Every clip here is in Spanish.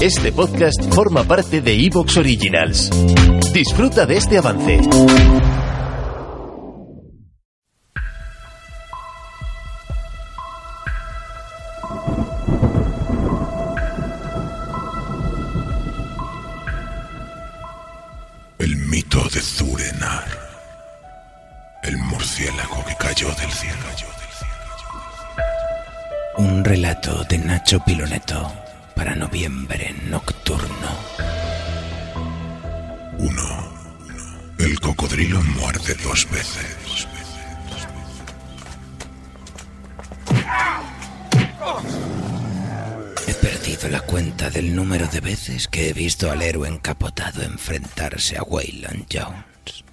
Este podcast forma parte de Evox Originals. Disfruta de este avance. El mito de Zurenar. El murciélago que cayó del cielo. Relato de Nacho Piloneto para noviembre nocturno. 1. El cocodrilo muerde dos veces. He perdido la cuenta del número de veces que he visto al héroe encapotado enfrentarse a Wayland Jones.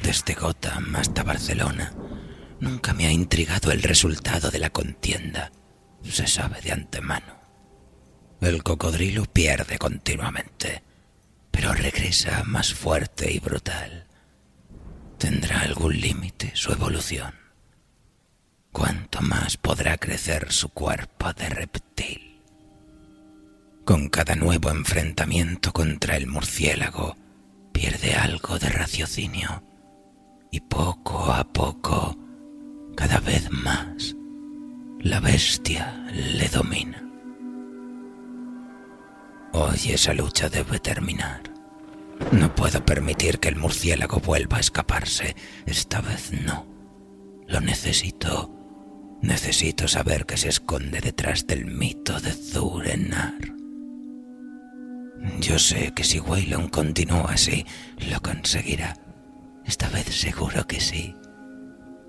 Desde Gotham hasta Barcelona, nunca me ha intrigado el resultado de la contienda se sabe de antemano. El cocodrilo pierde continuamente, pero regresa más fuerte y brutal. ¿Tendrá algún límite su evolución? ¿Cuánto más podrá crecer su cuerpo de reptil? Con cada nuevo enfrentamiento contra el murciélago, pierde algo de raciocinio y poco a poco, cada vez más, la bestia le domina. Hoy esa lucha debe terminar. No puedo permitir que el murciélago vuelva a escaparse. Esta vez no. Lo necesito. Necesito saber que se esconde detrás del mito de Zurenar. Yo sé que si Waylon continúa así, lo conseguirá. Esta vez seguro que sí.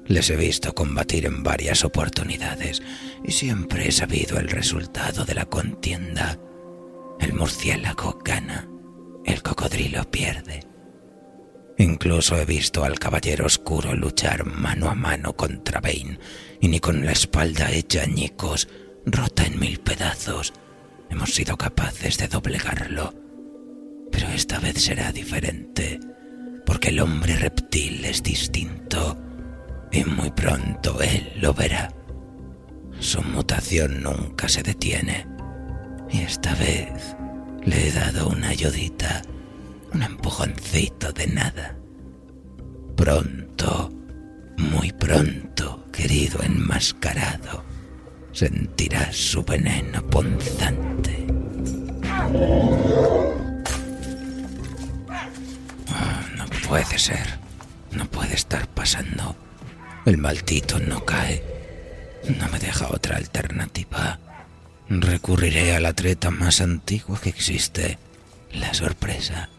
Les he visto combatir en varias oportunidades y siempre he sabido el resultado de la contienda. El murciélago gana, el cocodrilo pierde. Incluso he visto al caballero oscuro luchar mano a mano contra Bane y ni con la espalda hecha añicos, rota en mil pedazos, hemos sido capaces de doblegarlo. Pero esta vez será diferente, porque el hombre reptil es distinto y muy pronto él lo verá. Su mutación nunca se detiene y esta vez le he dado una ayudita, un empujoncito de nada. Pronto, muy pronto, querido enmascarado, sentirás su veneno punzante. Ah, no puede ser, no puede estar pasando. El maldito no cae. No me deja otra alternativa. Recurriré a la treta más antigua que existe, la sorpresa.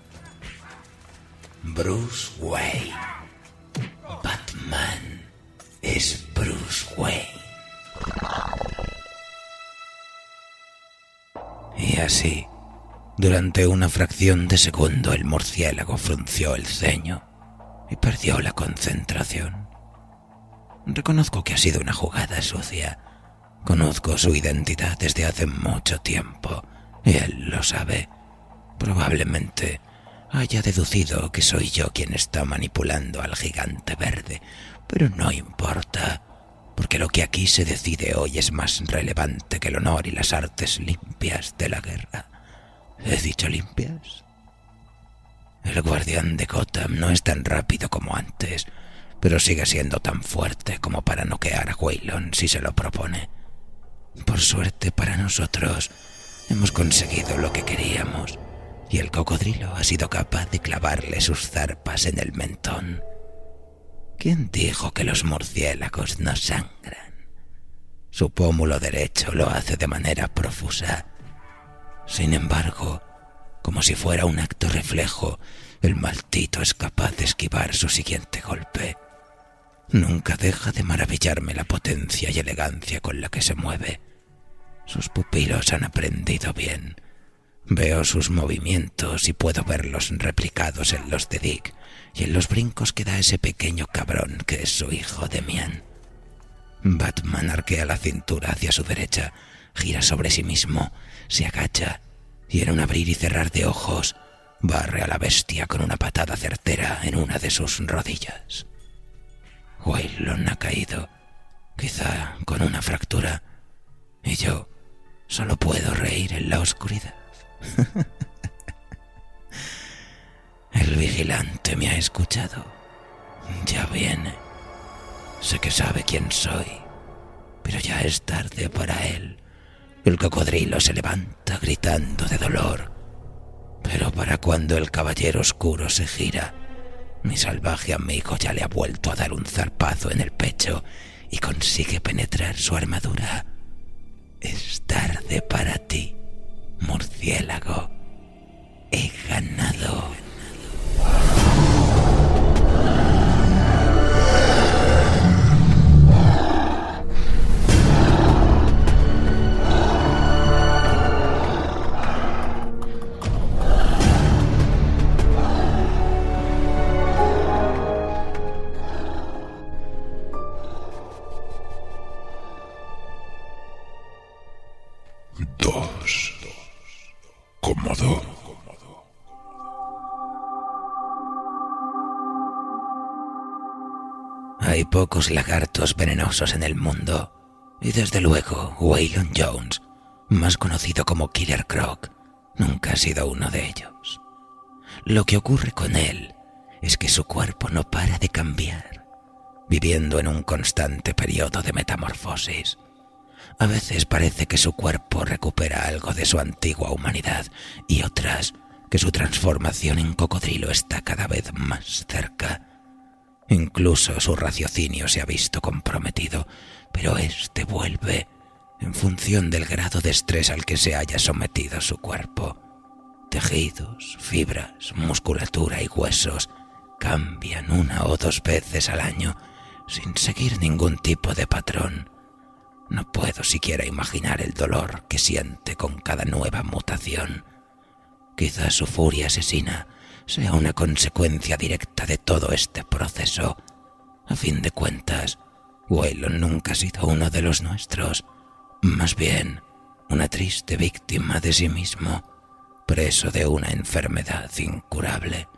Bruce Wayne. Batman es Bruce Wayne. Y así, durante una fracción de segundo, el murciélago frunció el ceño y perdió la concentración. Reconozco que ha sido una jugada sucia. Conozco su identidad desde hace mucho tiempo y él lo sabe. Probablemente haya deducido que soy yo quien está manipulando al gigante verde, pero no importa, porque lo que aquí se decide hoy es más relevante que el honor y las artes limpias de la guerra. ¿He dicho limpias? El guardián de Gotham no es tan rápido como antes, pero sigue siendo tan fuerte como para noquear a Waylon si se lo propone. Por suerte para nosotros, hemos conseguido lo que queríamos, y el cocodrilo ha sido capaz de clavarle sus zarpas en el mentón. ¿Quién dijo que los murciélagos no sangran? Su pómulo derecho lo hace de manera profusa. Sin embargo, como si fuera un acto reflejo, el maldito es capaz de esquivar su siguiente golpe. Nunca deja de maravillarme la potencia y elegancia con la que se mueve. Sus pupilos han aprendido bien. Veo sus movimientos y puedo verlos replicados en los de Dick y en los brincos que da ese pequeño cabrón que es su hijo Demian. Batman arquea la cintura hacia su derecha, gira sobre sí mismo, se agacha y en un abrir y cerrar de ojos barre a la bestia con una patada certera en una de sus rodillas. Waylon ha caído, quizá con una fractura, y yo solo puedo reír en la oscuridad. El vigilante me ha escuchado. Ya viene. Sé que sabe quién soy, pero ya es tarde para él. El cocodrilo se levanta gritando de dolor. Pero para cuando el caballero oscuro se gira, mi salvaje amigo ya le ha vuelto a dar un zarpazo en el pecho y consigue penetrar su armadura. Es tarde para ti, murciélago. Pocos lagartos venenosos en el mundo. Y desde luego, Waylon Jones, más conocido como Killer Croc, nunca ha sido uno de ellos. Lo que ocurre con él es que su cuerpo no para de cambiar, viviendo en un constante periodo de metamorfosis. A veces parece que su cuerpo recupera algo de su antigua humanidad y otras que su transformación en cocodrilo está cada vez más cerca. Incluso su raciocinio se ha visto comprometido, pero éste vuelve en función del grado de estrés al que se haya sometido su cuerpo. Tejidos, fibras, musculatura y huesos cambian una o dos veces al año sin seguir ningún tipo de patrón. No puedo siquiera imaginar el dolor que siente con cada nueva mutación. Quizás su furia asesina sea una consecuencia directa de todo este proceso. A fin de cuentas, Waylon nunca ha sido uno de los nuestros, más bien una triste víctima de sí mismo, preso de una enfermedad incurable.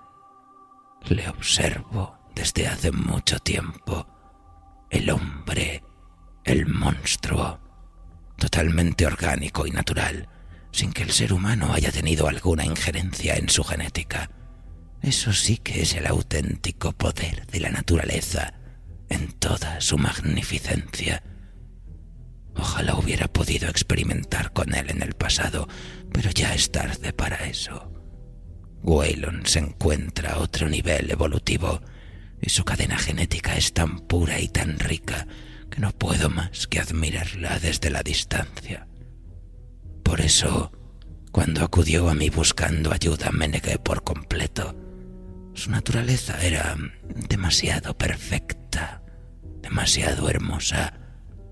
Le observo desde hace mucho tiempo. El hombre, el monstruo, totalmente orgánico y natural, sin que el ser humano haya tenido alguna injerencia en su genética. Eso sí que es el auténtico poder de la naturaleza en toda su magnificencia. Ojalá hubiera podido experimentar con él en el pasado, pero ya es tarde para eso. Waylon se encuentra a otro nivel evolutivo y su cadena genética es tan pura y tan rica que no puedo más que admirarla desde la distancia. Por eso, cuando acudió a mí buscando ayuda, me negué por completo. Su naturaleza era demasiado perfecta, demasiado hermosa,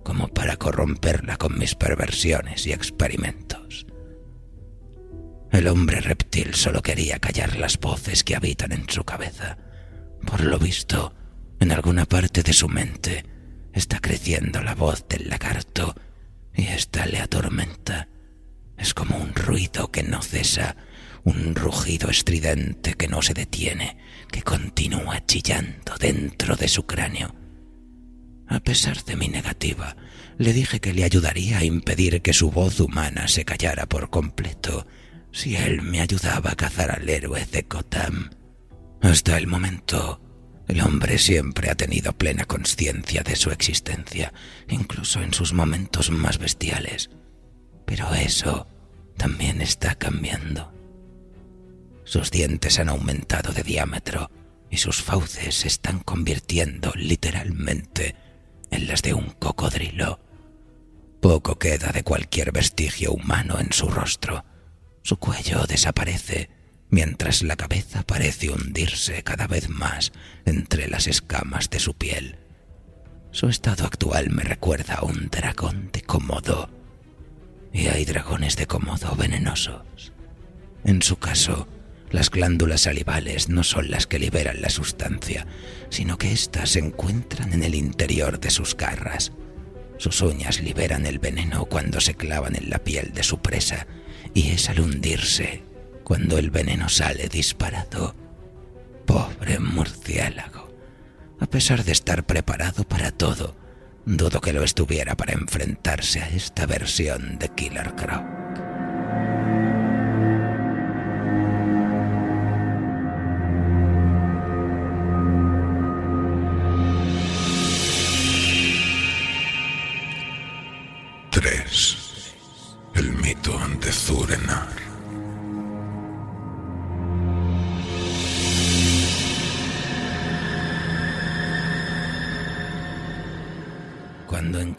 como para corromperla con mis perversiones y experimentos. El hombre reptil solo quería callar las voces que habitan en su cabeza. Por lo visto, en alguna parte de su mente está creciendo la voz del lagarto y ésta le atormenta. Es como un ruido que no cesa, un rugido estridente que no se detiene, que continúa chillando dentro de su cráneo. A pesar de mi negativa, le dije que le ayudaría a impedir que su voz humana se callara por completo si él me ayudaba a cazar al héroe de Gotham. Hasta el momento, el hombre siempre ha tenido plena conciencia de su existencia, incluso en sus momentos más bestiales. Pero eso también está cambiando. Sus dientes han aumentado de diámetro y sus fauces se están convirtiendo literalmente en las de un cocodrilo. Poco queda de cualquier vestigio humano en su rostro. Su cuello desaparece, mientras la cabeza parece hundirse cada vez más entre las escamas de su piel. Su estado actual me recuerda a un dragón de Komodo. y hay dragones de Komodo venenosos. En su caso, las glándulas salivales no son las que liberan la sustancia, sino que éstas se encuentran en el interior de sus garras. Sus uñas liberan el veneno cuando se clavan en la piel de su presa, y es al hundirse cuando el veneno sale disparado. Pobre murciélago. A pesar de estar preparado para todo, dudo que lo estuviera para enfrentarse a esta versión de Killer Croc.